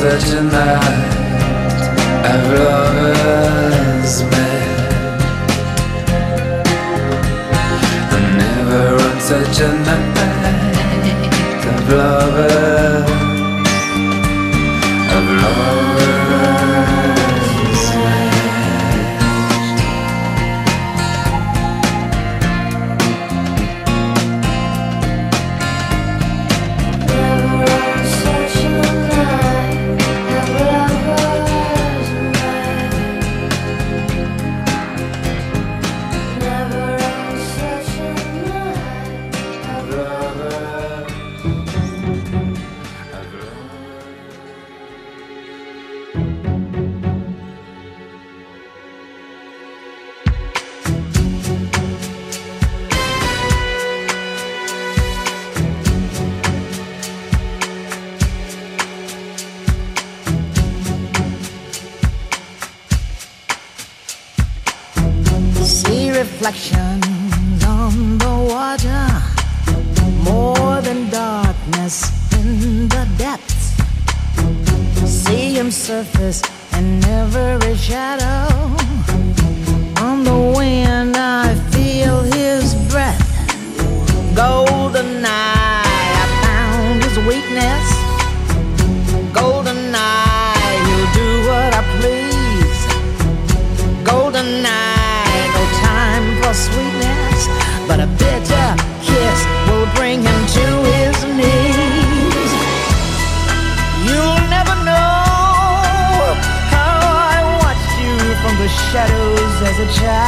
such a night of lovers met. I never on such a night of lovers. já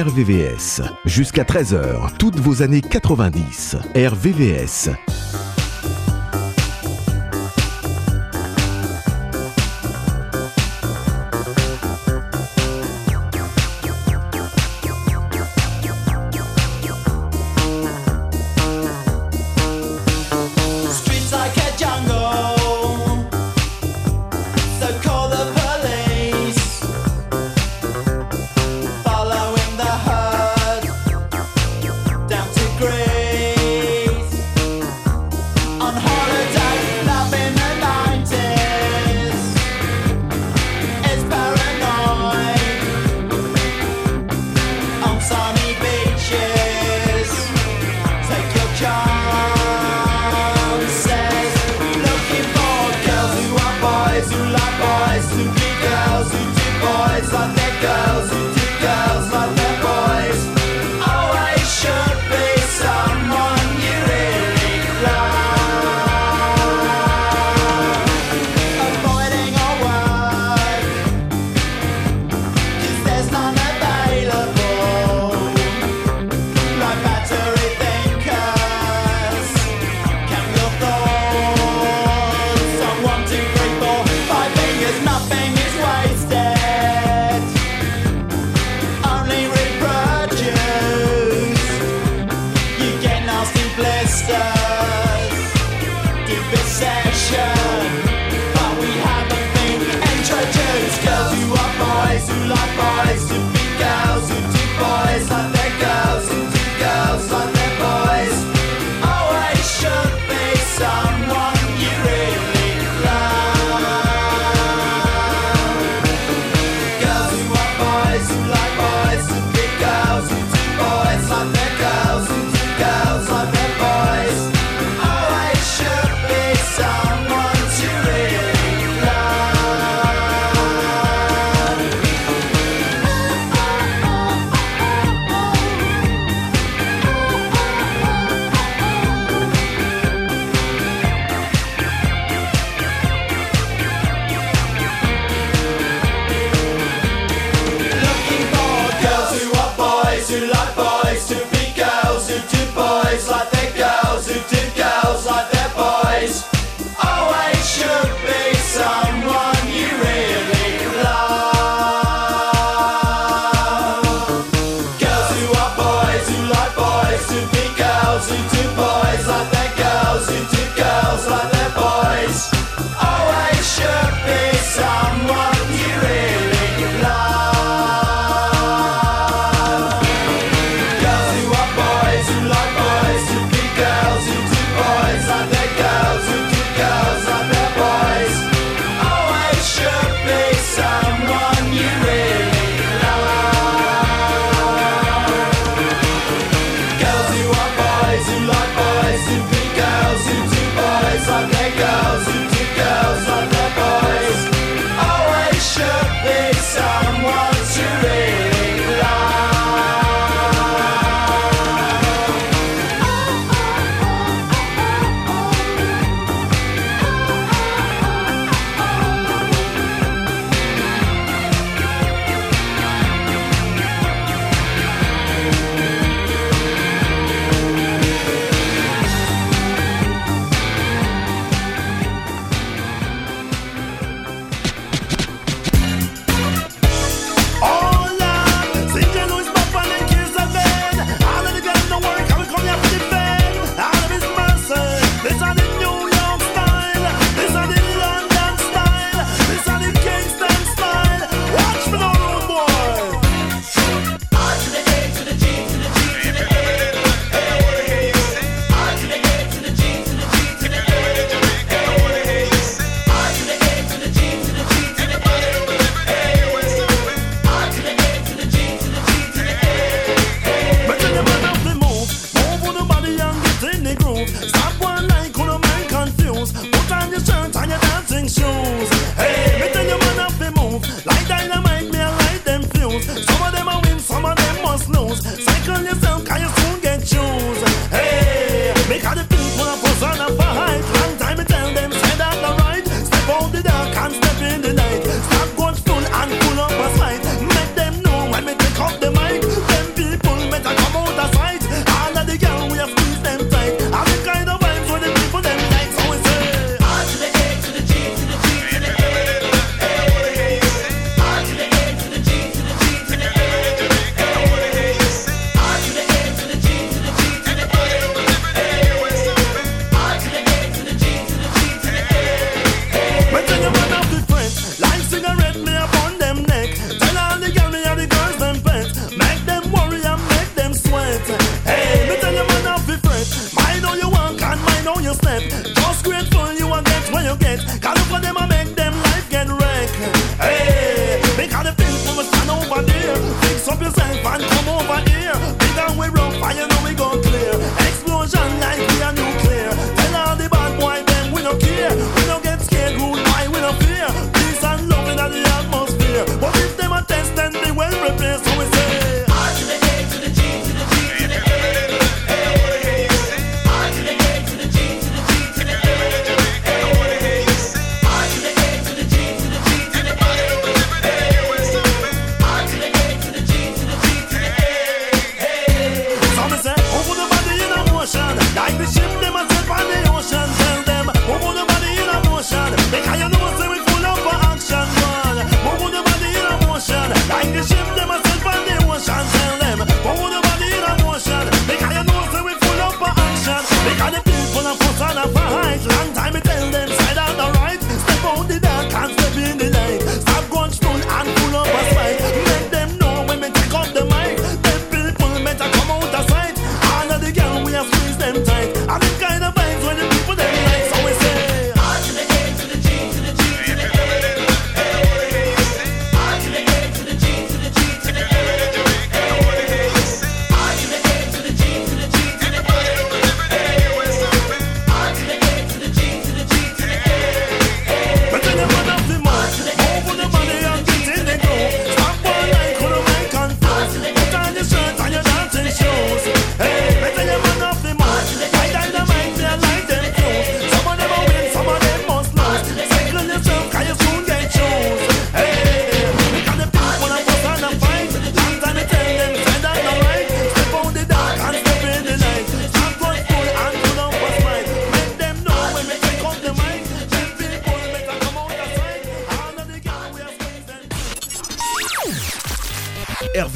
RVVS. Jusqu'à 13h, toutes vos années 90. RVVS.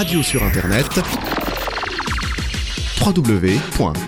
Radio sur Internet www.rdvs.fr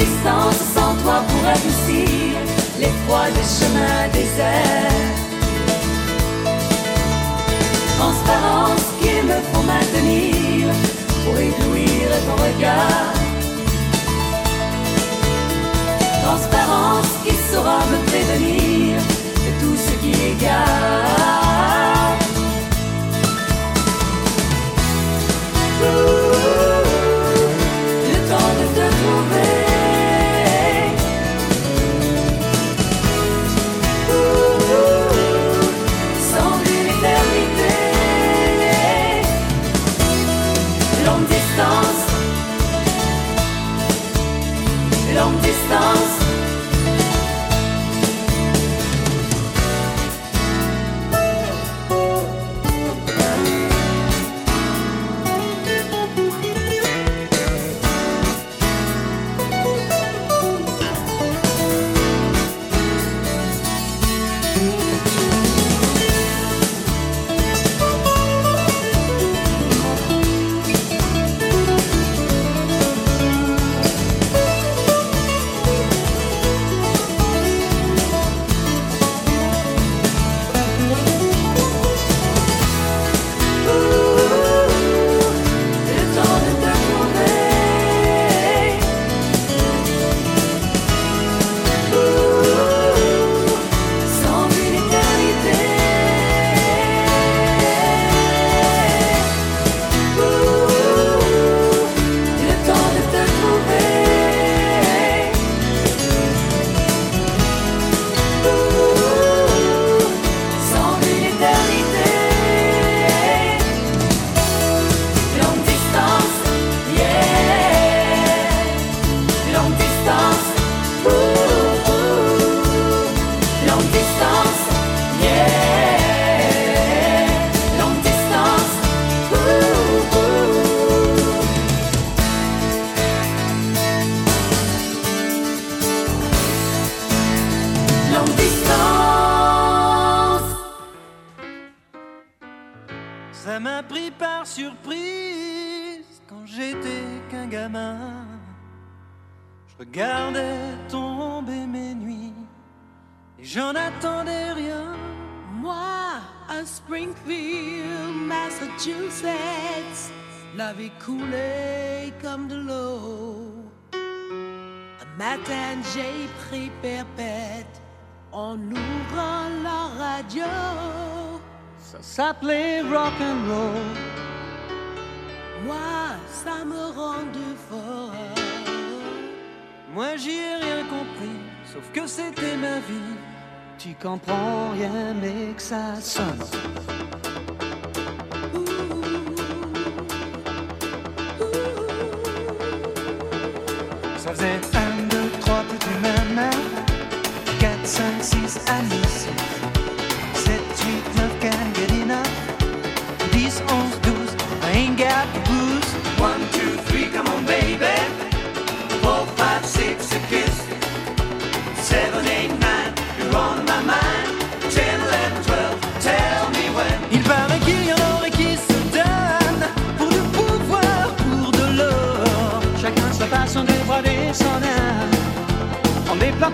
distance sans toi pour adoucir l'effroi des chemins déserts. Transparence qu'il me faut maintenir pour éblouir ton regard. Transparence qui saura me prévenir de tout ce qui égare. Don't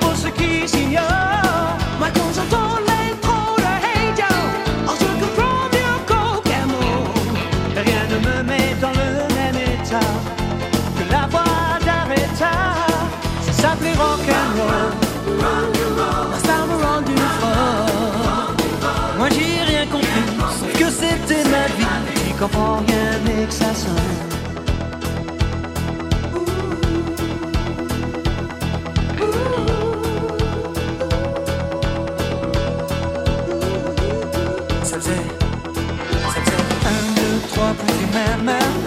Pour ceux qui s'ignorent, moi quand j'entends les trolls de radio, en ce que mot, rien ne me met dans le même état que la voix d'arrêt. Ça s'appelait Rock and Roll, ça me rend du fort. Moi j'ai rien compris, que c'était ma vie, et qu'en rien, mais que ça. for a pretty man, man.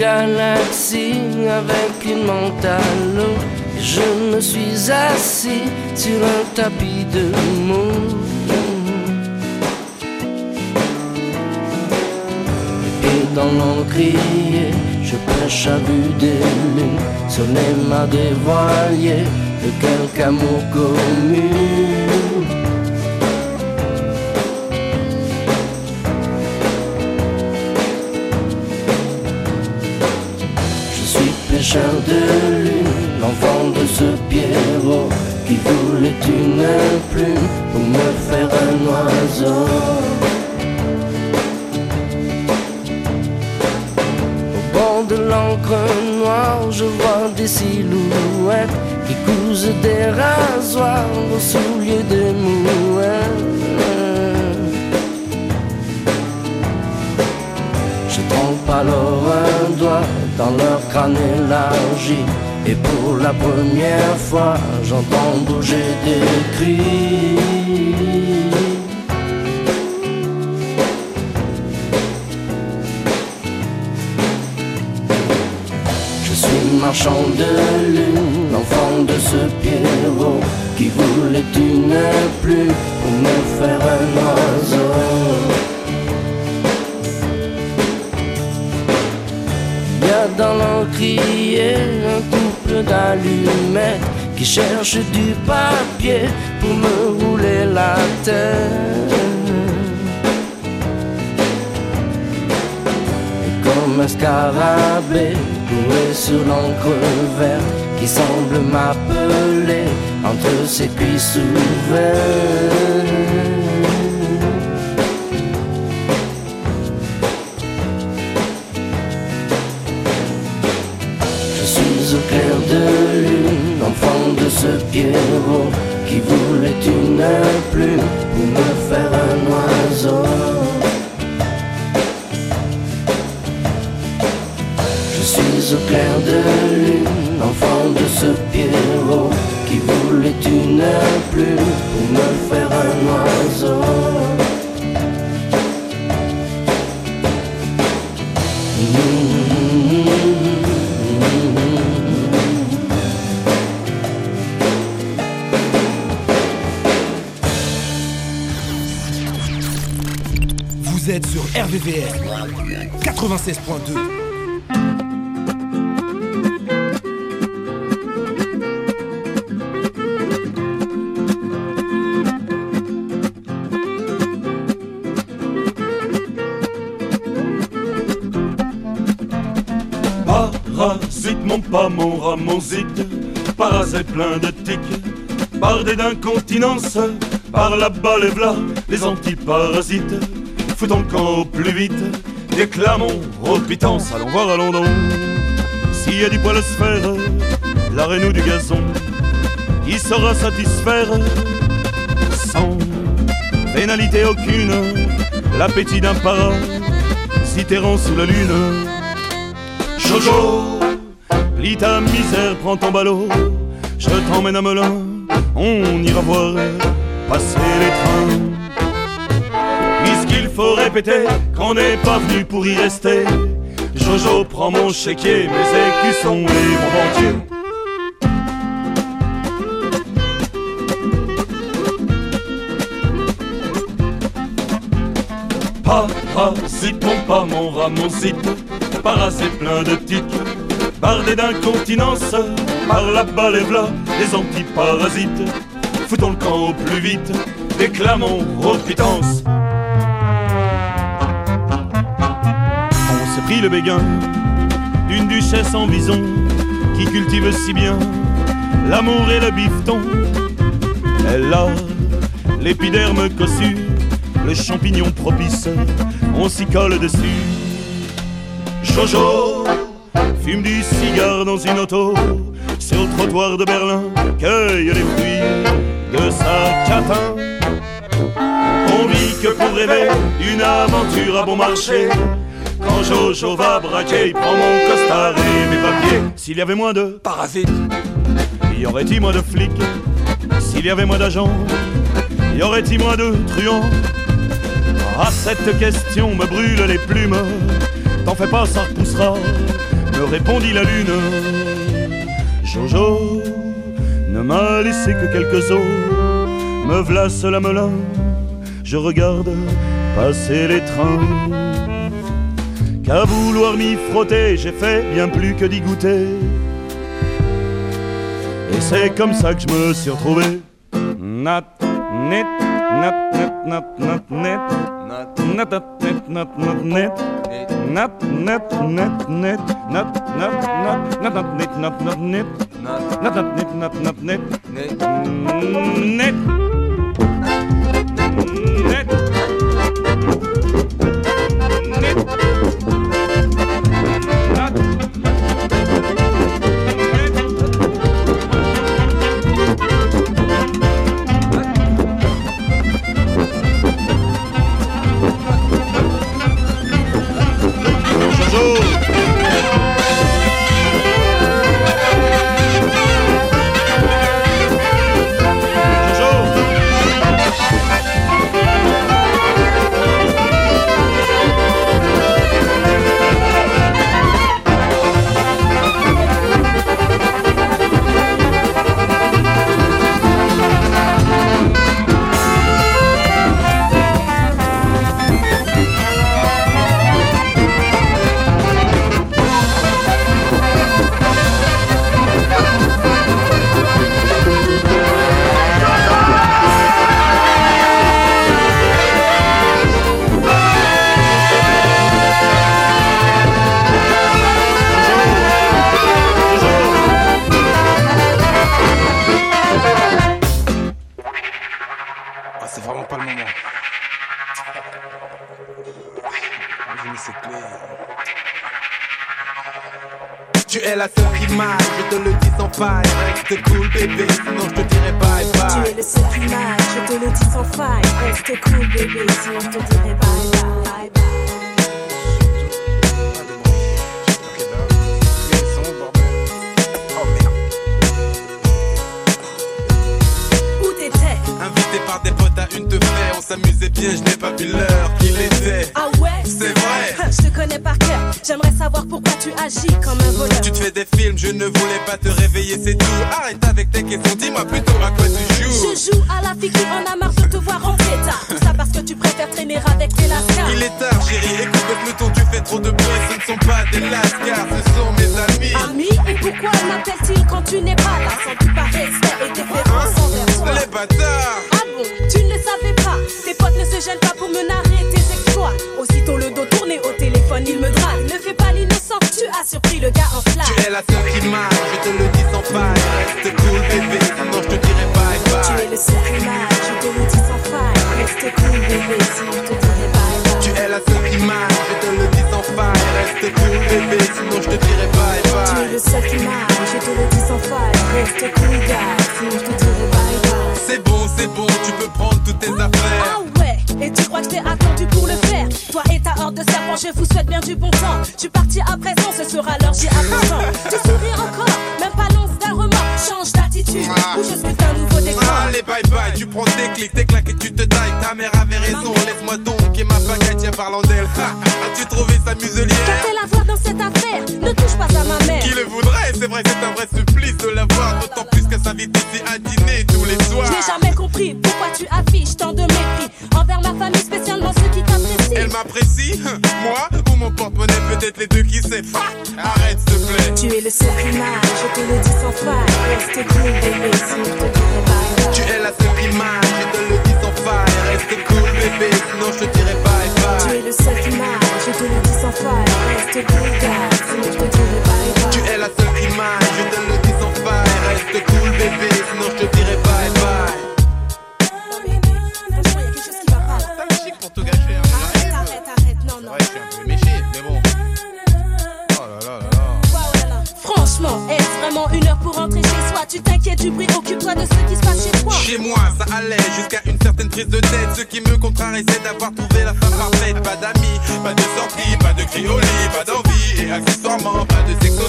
Galaxie avec une. Et Je me suis assis sur un tapis de mots. Et dans l'encrier, je pêche à vue des lunes sur les mâts des voiliers de quelque amour commun. Pêcheur de lune, l'enfant de ce Pierrot qui voulait une plume pour me faire un oiseau. Au bord de l'encre noire, je vois des silhouettes qui cousent des rasoirs aux souliers des mouettes. Je trempe alors un doigt dans leur crâne élargi Et pour la première fois j'entends bouger des cris. Je suis marchand de lune, l'enfant de ce Pierrot Qui voulait une plume pour me faire un oiseau Dans l'encrier un couple d'allumettes qui cherche du papier pour me rouler la tête. Et comme un scarabée couré sur l'encre verte qui semble m'appeler entre ses cuisses ouvertes. RVVS 96.2. Parasite mon pas, mon ramosite, parasite plein de tiques, bardé d'incontinence, par la balle et v'là, les antiparasites, foutons le camp plus vite, déclamons au pitance, allons voir, allons donc, s'il y a du poil à se faire, l'arrêt-nous du gazon, il saura satisfaire, sans pénalité aucune, l'appétit d'un para, si t'errant sous la lune. Jojo, plie ta misère, prends ton ballot, je t'emmène à Melun, on ira voir passer les trains. Faut répéter qu'on n'est pas venu pour y rester, Jojo prend mon chéquier, mes écus sont et mon banquier. Parasite mon pas, mon ramosite, parasite plein de tiques, bardé d'incontinence, par la balle et v'là, les antiparasites, foutons le camp au plus vite, déclamons aux. Le béguin d'une duchesse en bison, qui cultive si bien l'amour et le bifton. Elle a l'épiderme cossu, le champignon propice, on s'y colle dessus. Jojo fume du cigare dans une auto sur le trottoir de Berlin, cueille les fruits de sa catin. On vit que pour rêver d'une aventure à bon marché jojo va braquer, il prend mon costard et mes papiers. S'il y avait moins de parasites, y aurait-il moins de flics S'il y avait moins d'agents, y aurait-il moins de truands À cette question me brûlent les plumes. T'en fais pas, ça repoussera, me répondit la lune. Jojo ne m'a laissé que quelques os. Me v'là cela me je regarde passer les trains. Qu'à vouloir m'y frotter, j'ai fait bien plus que d'y goûter. Et c'est comme ça que je me suis retrouvé. Net, net, net, net, net, net, paraissait d'avoir trouvé la femme parfaite. Pas d'amis, pas de sortie, pas de criolis, pas d'envie et accessoirement pas de sexe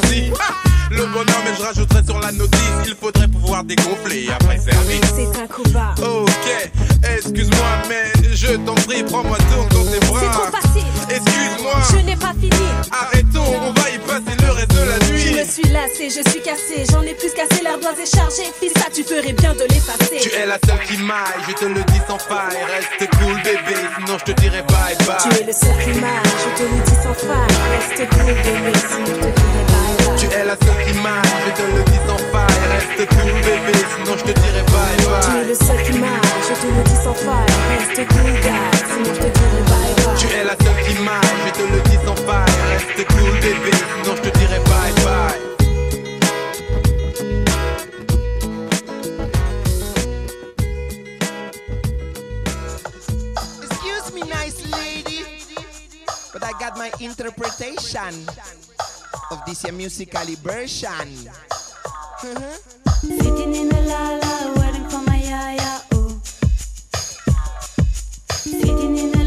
le bonheur, mais je rajouterai sur la notice. Il faudrait pouvoir dégonfler après service. C'est un coup. Ok, excuse-moi, mais je t'en prie, prends-moi tout dans tes bras. C'est trop facile. Excuse-moi. Je n'ai pas fini. Arrêtons, on va suis lassée, je suis cassée. J'en ai plus cassé, l'air doigt est chargé. Fils, ça, tu ferais bien de l'effacer. Tu es la seule qui m'aille, je te le dis sans faille. Reste cool bébé, sinon je te dirai bye bye. Tu es le seul qui m'aille, je te le dis sans faille. Reste cool, bébé, sinon je te dirai bye bye. Tu es la seule qui m'aille, je te le dis sans faille. Reste cool bébé, sinon je te dirai bye bye. Tu es le seul qui m'aille, je te le dis sans faille. Reste cool, gars, sinon je te dirai bye bye. Tu es la seule qui m'aille, je te le dis sans faille. Reste cool bébé, sinon je te dirai bye bye. My interpretation of this here musically version. Mm-hmm. Sitting in a la la, waiting for my yaya, oh. Sitting in a